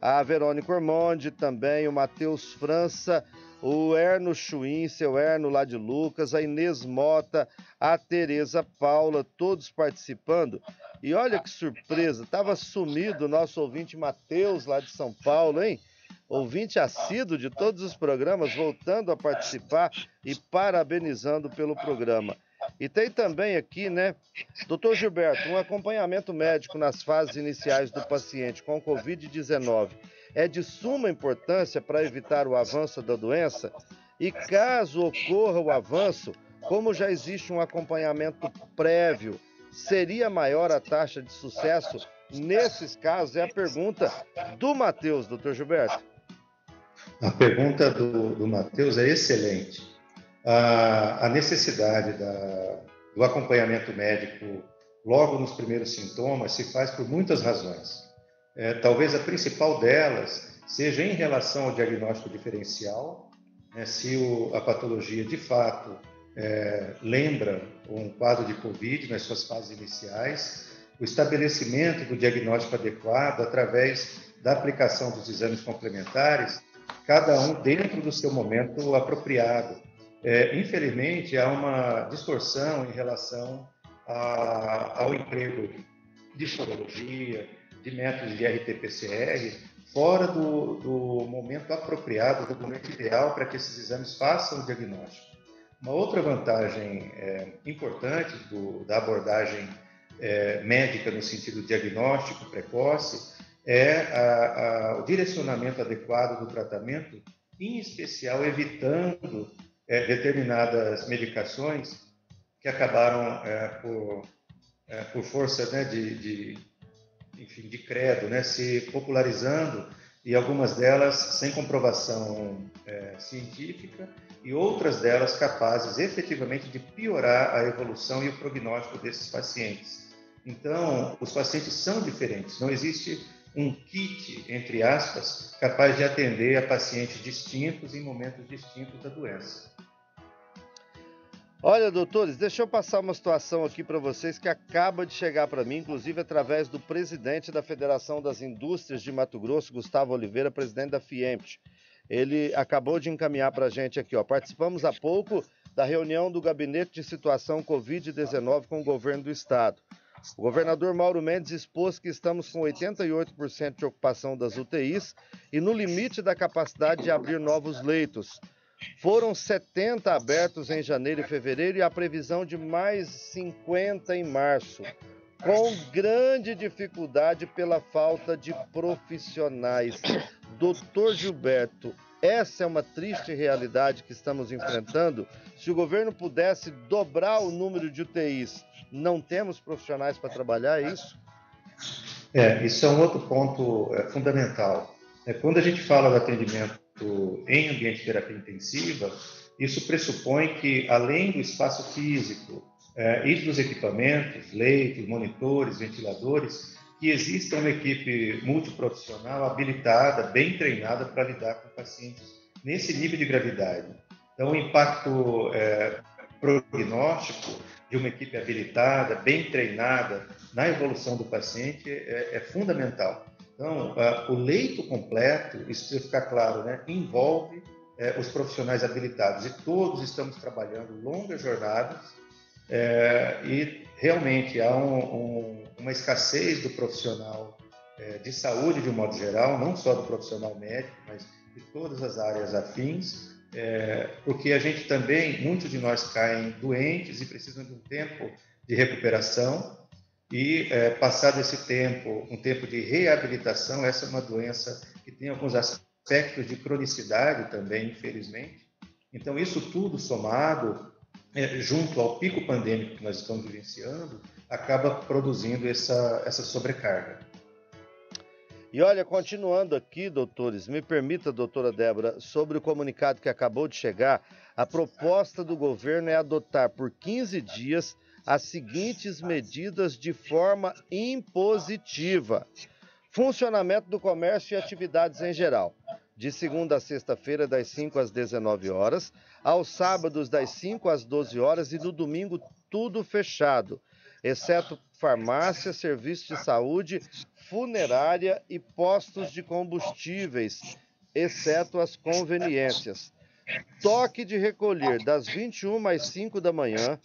A Verônica Ormonde também, o Matheus França o Erno Chuim, seu Erno lá de Lucas, a Inês Mota, a Tereza Paula, todos participando. E olha que surpresa, estava sumido o nosso ouvinte Matheus lá de São Paulo, hein? Ouvinte assíduo de todos os programas, voltando a participar e parabenizando pelo programa. E tem também aqui, né, doutor Gilberto, um acompanhamento médico nas fases iniciais do paciente com Covid-19 é de suma importância para evitar o avanço da doença? E caso ocorra o avanço, como já existe um acompanhamento prévio, seria maior a taxa de sucesso nesses casos? É a pergunta do Matheus, doutor Gilberto. A pergunta do, do Matheus é excelente. A, a necessidade da, do acompanhamento médico logo nos primeiros sintomas se faz por muitas razões. É, talvez a principal delas seja em relação ao diagnóstico diferencial, né, se o, a patologia de fato é, lembra um quadro de Covid nas suas fases iniciais, o estabelecimento do diagnóstico adequado através da aplicação dos exames complementares, cada um dentro do seu momento apropriado. É, infelizmente, há uma distorção em relação a, ao emprego de sorologia, de métodos de RT-PCR fora do, do momento apropriado, do momento ideal para que esses exames façam o diagnóstico. Uma outra vantagem é, importante do, da abordagem é, médica no sentido diagnóstico precoce é a, a, o direcionamento adequado do tratamento, em especial evitando é, determinadas medicações que acabaram é, por, é, por força né, de, de enfim, de credo, né, se popularizando e algumas delas sem comprovação é, científica e outras delas capazes efetivamente de piorar a evolução e o prognóstico desses pacientes. Então, os pacientes são diferentes, não existe um kit, entre aspas, capaz de atender a pacientes distintos em momentos distintos da doença. Olha, doutores, deixa eu passar uma situação aqui para vocês que acaba de chegar para mim, inclusive através do presidente da Federação das Indústrias de Mato Grosso, Gustavo Oliveira, presidente da FIEMP. Ele acabou de encaminhar para a gente aqui, ó. Participamos há pouco da reunião do Gabinete de Situação Covid-19 com o governo do estado. O governador Mauro Mendes expôs que estamos com 88% de ocupação das UTIs e no limite da capacidade de abrir novos leitos. Foram 70 abertos em janeiro e fevereiro e a previsão de mais 50 em março, com grande dificuldade pela falta de profissionais. Doutor Gilberto, essa é uma triste realidade que estamos enfrentando. Se o governo pudesse dobrar o número de UTIs, não temos profissionais para trabalhar, é isso? É, isso é um outro ponto é, fundamental. É, quando a gente fala do atendimento em ambiente de terapia intensiva, isso pressupõe que, além do espaço físico é, e dos equipamentos, leitos, monitores, ventiladores, que exista uma equipe multiprofissional habilitada, bem treinada para lidar com pacientes nesse nível de gravidade. Então, o impacto é, prognóstico de uma equipe habilitada, bem treinada na evolução do paciente é, é fundamental. Então, uh, o leito completo, isso precisa ficar claro, né, envolve uh, os profissionais habilitados. E todos estamos trabalhando longas jornadas É, e realmente há um, um, uma escassez do profissional é, de saúde de um modo geral, não só do profissional médico, mas de todas as áreas afins, é, porque a gente também, muitos de nós caem doentes e precisam de um tempo de recuperação e é, passado esse tempo, um tempo de reabilitação, essa é uma doença que tem alguns aspectos de cronicidade também, infelizmente. Então, isso tudo somado é, junto ao pico pandêmico que nós estamos vivenciando, acaba produzindo essa, essa sobrecarga. E olha, continuando aqui, doutores, me permita, doutora Débora, sobre o comunicado que acabou de chegar, a proposta do governo é adotar por 15 dias as seguintes medidas de forma impositiva: funcionamento do comércio e atividades em geral, de segunda a sexta-feira, das 5 às 19 horas, aos sábados, das 5 às 12 horas e no domingo, tudo fechado, exceto farmácia, serviços de saúde, funerária e postos de combustíveis, exceto as conveniências. Toque de recolher das 21 às 5 da manhã.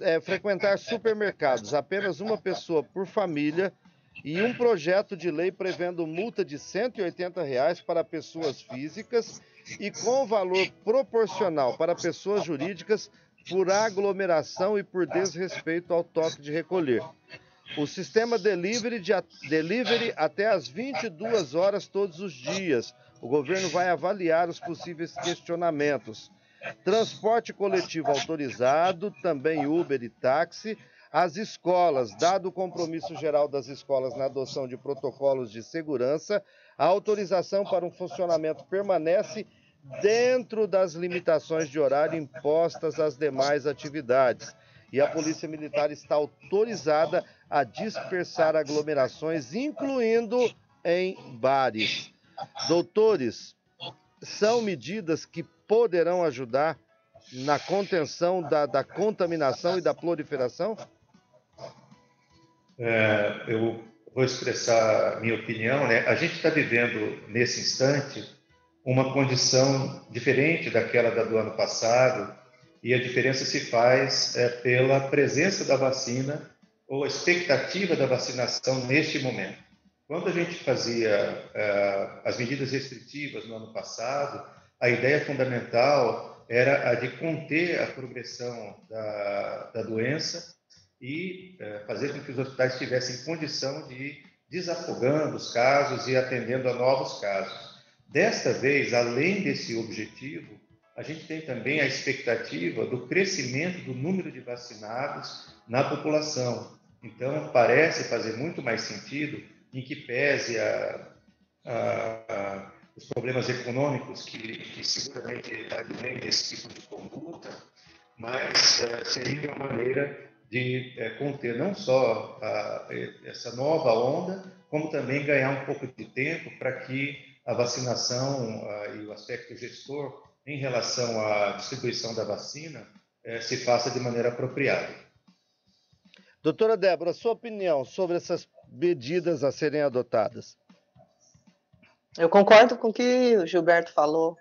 É, frequentar supermercados, apenas uma pessoa por família e um projeto de lei prevendo multa de 180 reais para pessoas físicas e com valor proporcional para pessoas jurídicas por aglomeração e por desrespeito ao toque de recolher. O sistema delivery, de, delivery até às 22 horas todos os dias. O governo vai avaliar os possíveis questionamentos. Transporte coletivo autorizado, também Uber e táxi, as escolas, dado o compromisso geral das escolas na adoção de protocolos de segurança, a autorização para um funcionamento permanece dentro das limitações de horário impostas às demais atividades. E a Polícia Militar está autorizada a dispersar aglomerações, incluindo em bares. Doutores, são medidas que poderão ajudar na contenção da, da contaminação e da proliferação? É, eu vou expressar minha opinião. Né? A gente está vivendo, nesse instante, uma condição diferente daquela do ano passado, e a diferença se faz é, pela presença da vacina ou a expectativa da vacinação neste momento. Quando a gente fazia é, as medidas restritivas no ano passado, a ideia fundamental era a de conter a progressão da, da doença e é, fazer com que os hospitais tivessem condição de ir desafogando os casos e atendendo a novos casos. Desta vez, além desse objetivo, a gente tem também a expectativa do crescimento do número de vacinados na população. Então, parece fazer muito mais sentido, em que pese a, a, a, os problemas econômicos que, que seguramente advêm desse tipo de conduta, mas é, seria uma maneira de é, conter não só a, essa nova onda, como também ganhar um pouco de tempo para que a vacinação a, e o aspecto gestor em relação à distribuição da vacina é, se faça de maneira apropriada. Doutora Débora, sua opinião sobre essas medidas a serem adotadas? Eu concordo com o que o Gilberto falou.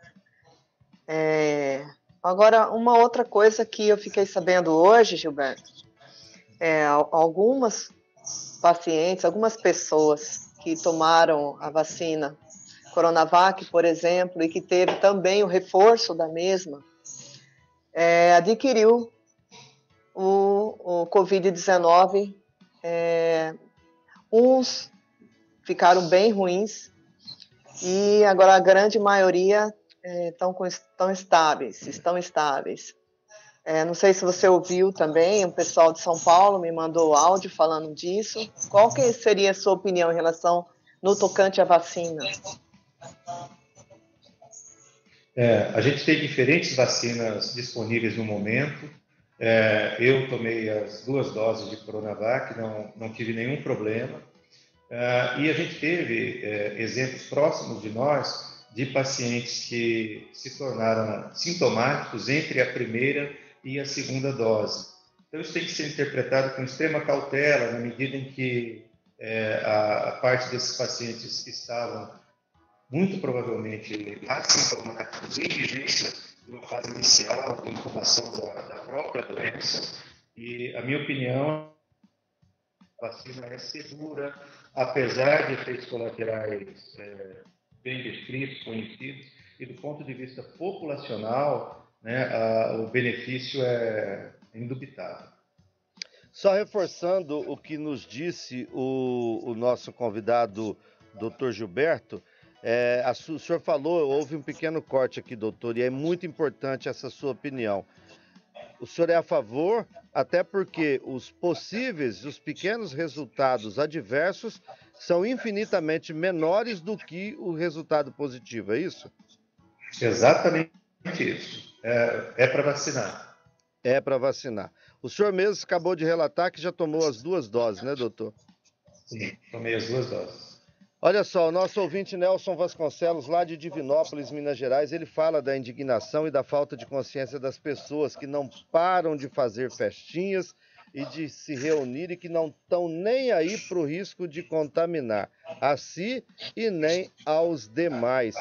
É... Agora, uma outra coisa que eu fiquei sabendo hoje, Gilberto, é, algumas pacientes, algumas pessoas que tomaram a vacina Coronavac, por exemplo, e que teve também o reforço da mesma, é, adquiriu o, o Covid-19. É, uns ficaram bem ruins e agora a grande maioria estão, é, estão estáveis, estão estáveis. É, não sei se você ouviu também, o pessoal de São Paulo me mandou áudio falando disso. Qual que seria a sua opinião em relação no tocante à vacina? É, a gente tem diferentes vacinas disponíveis no momento. É, eu tomei as duas doses de Coronavac, não, não tive nenhum problema. É, e a gente teve é, exemplos próximos de nós de pacientes que se tornaram sintomáticos entre a primeira e a segunda dose. Então, isso tem que ser interpretado com extrema cautela, na medida em que a, a, parte desses pacientes estavam muito provavelmente assintomáticos em vigência de uma fase inicial de incubação da, da própria doença. E a minha opinião, a vacina é segura, apesar de efeitos colaterais é, bem descritos, conhecidos, e do ponto de vista populacional, né, a, o benefício é indubitável. Só reforçando o que nos disse o, o nosso convidado, doutor Gilberto, é, a, o senhor falou, houve um pequeno corte aqui, doutor, e é muito importante essa sua opinião. O senhor é a favor, até porque os possíveis, os pequenos resultados adversos são infinitamente menores do que o resultado positivo, é isso? Exatamente isso. É, é para vacinar. É para vacinar. O senhor mesmo acabou de relatar que já tomou as duas doses, né, doutor? Sim, tomei as duas doses. Olha só, o nosso ouvinte Nelson Vasconcelos, lá de Divinópolis, Minas Gerais, ele fala da indignação e da falta de consciência das pessoas que não param de fazer festinhas e de se reunir e que não estão nem aí para o risco de contaminar a si e nem aos demais.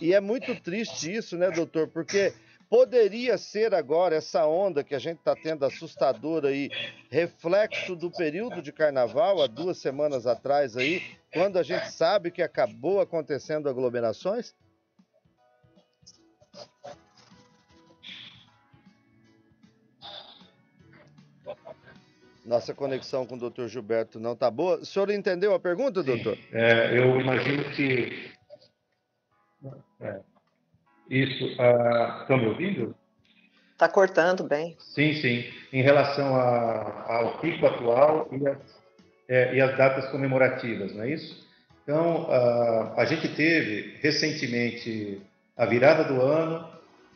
E é muito triste isso, né, doutor? Porque Poderia ser agora essa onda que a gente está tendo assustadora aí, reflexo do período de carnaval, há duas semanas atrás aí, quando a gente sabe que acabou acontecendo aglomerações? Nossa conexão com o doutor Gilberto não está boa. O senhor entendeu a pergunta, doutor? É, eu imagino que. É, isso. Uh, estão me ouvindo? Está cortando bem. Sim, sim. Em relação a, ao pico atual e as, é, e as, datas comemorativas, não é isso? Então, uh, a gente teve recentemente a virada do ano,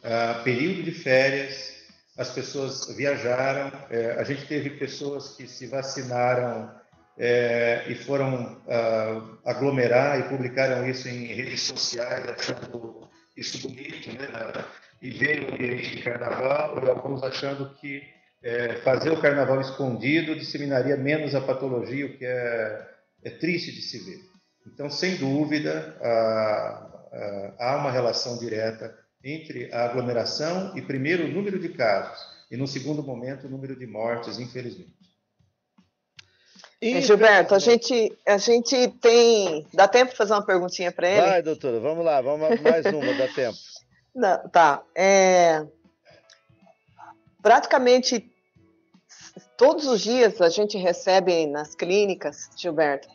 uh, período de férias, as pessoas viajaram, é, a gente teve pessoas que se vacinaram é, e foram uh, aglomerar e publicaram isso em redes sociais, achando isso bonito, né? E ver o ambiente de carnaval, alguns achando que é, fazer o carnaval escondido disseminaria menos a patologia, o que é, é triste de se ver. Então, sem dúvida, há uma relação direta entre a aglomeração e, primeiro, o número de casos, e, no segundo momento, o número de mortes, infelizmente. E, Gilberto, a gente, a gente tem. Dá tempo de fazer uma perguntinha para ele? Vai, doutora, vamos lá, vamos mais uma, dá tempo. Não, tá. É... Praticamente todos os dias a gente recebe nas clínicas, Gilberto,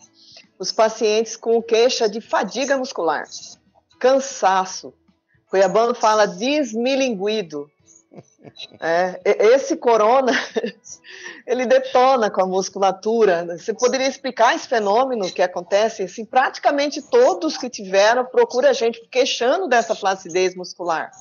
os pacientes com queixa de fadiga muscular, cansaço. Cuiabano fala desmilinguido, é, esse corona, ele detona com a musculatura. Você poderia explicar esse fenômeno que acontece? Assim, praticamente todos que tiveram procuram a gente queixando dessa flacidez muscular.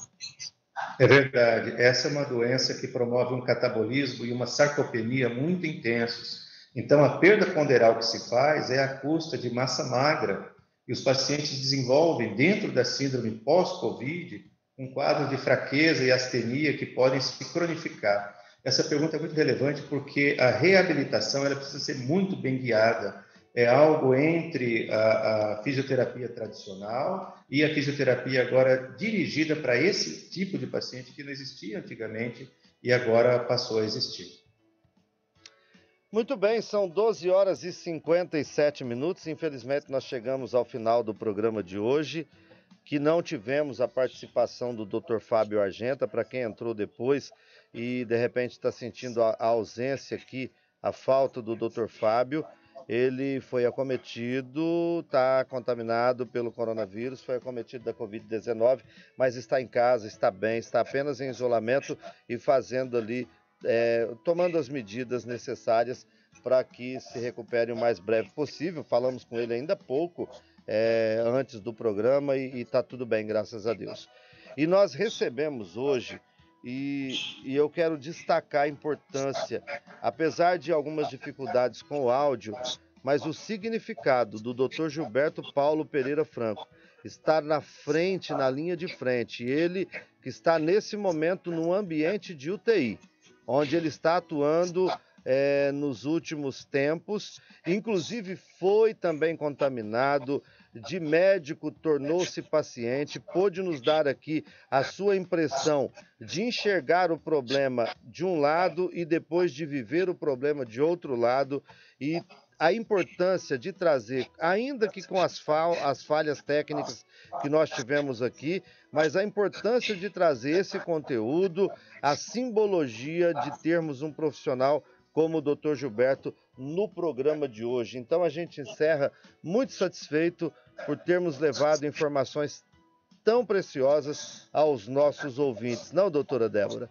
É verdade. Essa é uma doença que promove um catabolismo e uma sarcopenia muito intensos. Então, a perda ponderal que se faz é a custa de massa magra. E os pacientes desenvolvem, dentro da síndrome pós-Covid, um quadro de fraqueza e astenia que podem se cronificar. Essa pergunta é muito relevante porque a reabilitação ela precisa ser muito bem guiada. É algo entre a, a fisioterapia tradicional e a fisioterapia agora dirigida para esse tipo de paciente que não existia antigamente e agora passou a existir. Muito bem, são 12 horas e 57 minutos. Infelizmente, nós chegamos ao final do programa de hoje que não tivemos a participação do Dr. Fábio Argenta, para quem entrou depois e de repente está sentindo a, ausência aqui, a falta do Dr. Fábio. Ele foi acometido, está contaminado pelo coronavírus, foi acometido da Covid-19, mas está em casa, está bem, está apenas em isolamento e fazendo ali, é, tomando as medidas necessárias para que se recupere o mais breve possível. Falamos com ele ainda há pouco é, antes do programa e está tudo bem, graças a Deus. E nós recebemos hoje, e, e eu quero destacar a importância, apesar de algumas dificuldades com o áudio, mas o significado do Dr. Gilberto Paulo Pereira Franco estar na frente, na linha de frente, ele que está nesse momento no ambiente de UTI, onde ele está atuando é, nos últimos tempos, inclusive foi também contaminado, de médico tornou-se paciente, pôde nos dar aqui a sua impressão de enxergar o problema de um lado e depois de viver o problema de outro lado. E a importância de trazer, ainda que com as, fal as falhas técnicas que nós tivemos aqui, mas a importância de trazer esse conteúdo, a simbologia de termos um profissional como o Dr. Gilberto no programa de hoje. Então a gente encerra muito satisfeito por termos levado informações tão preciosas aos nossos ouvintes, não, doutora Débora?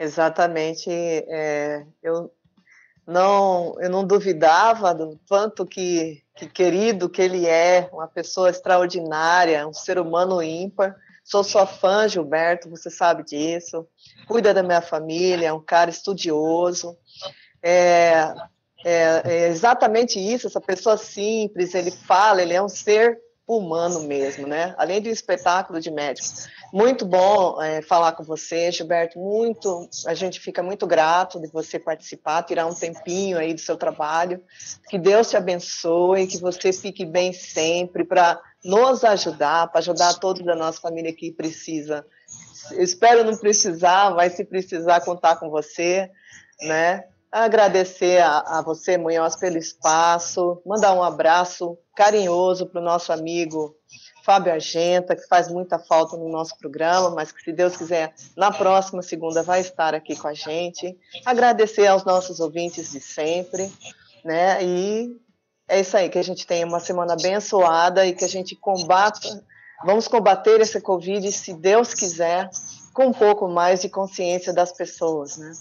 Exatamente. É, eu não, eu não duvidava do quanto que, que querido que ele é, uma pessoa extraordinária, um ser humano ímpar. Sou sua fã, Gilberto, você sabe disso. Cuida da minha família, é um cara estudioso. É, é, é, exatamente isso, essa pessoa simples, ele fala, ele é um ser humano mesmo, né? Além um espetáculo de médico. Muito bom é, falar com você, Gilberto. Muito, a gente fica muito grato de você participar, tirar um tempinho aí do seu trabalho. Que Deus te abençoe, que você fique bem sempre para nos ajudar, para ajudar todos da nossa família que precisa. espero não precisar, mas se precisar contar com você, né? Agradecer a, a você, Munhoz, pelo espaço, mandar um abraço carinhoso para o nosso amigo Fábio Argenta, que faz muita falta no nosso programa, mas que, se Deus quiser, na próxima segunda vai estar aqui com a gente. Agradecer aos nossos ouvintes de sempre, né? E é isso aí, que a gente tenha uma semana abençoada e que a gente combata, vamos combater essa Covid, se Deus quiser, com um pouco mais de consciência das pessoas, né?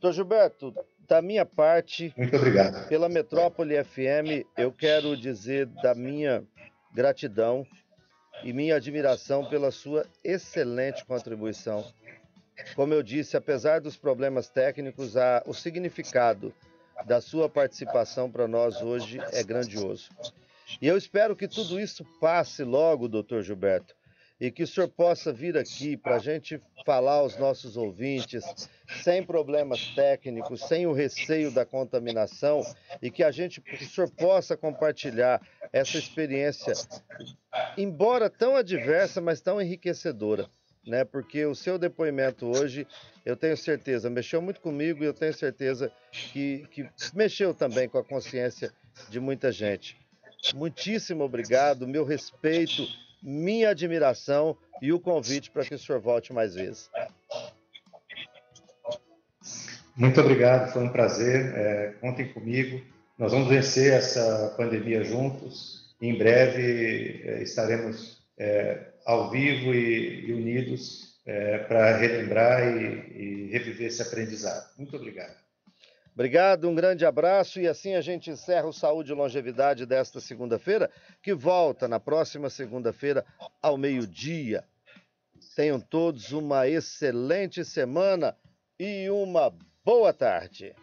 Doutor Gilberto, da minha parte, muito obrigado. Pela Metrópole FM, eu quero dizer da minha gratidão e minha admiração pela sua excelente contribuição. Como eu disse, apesar dos problemas técnicos, a, o significado da sua participação para nós hoje é grandioso. E eu espero que tudo isso passe logo, doutor Gilberto, e que o senhor possa vir aqui para a gente falar aos nossos ouvintes, sem problemas técnicos, sem o receio da contaminação, e que a gente, que o senhor possa compartilhar essa experiência, embora tão adversa, mas tão enriquecedora. Né? Porque o seu depoimento hoje, eu tenho certeza, mexeu muito comigo e eu tenho certeza que, que mexeu também com a consciência de muita gente. Muitíssimo obrigado, meu respeito minha admiração e o convite para que o senhor volte mais vezes. Muito obrigado, foi um prazer. É, contem comigo. Nós vamos vencer essa pandemia juntos. Em breve é, estaremos é, ao vivo e, e unidos é, para relembrar e, e reviver esse aprendizado. Muito obrigado. Obrigado, um grande abraço e assim a gente encerra o Saúde e Longevidade desta segunda-feira, que volta na próxima segunda-feira ao meio-dia. Tenham todos uma excelente semana e uma boa tarde.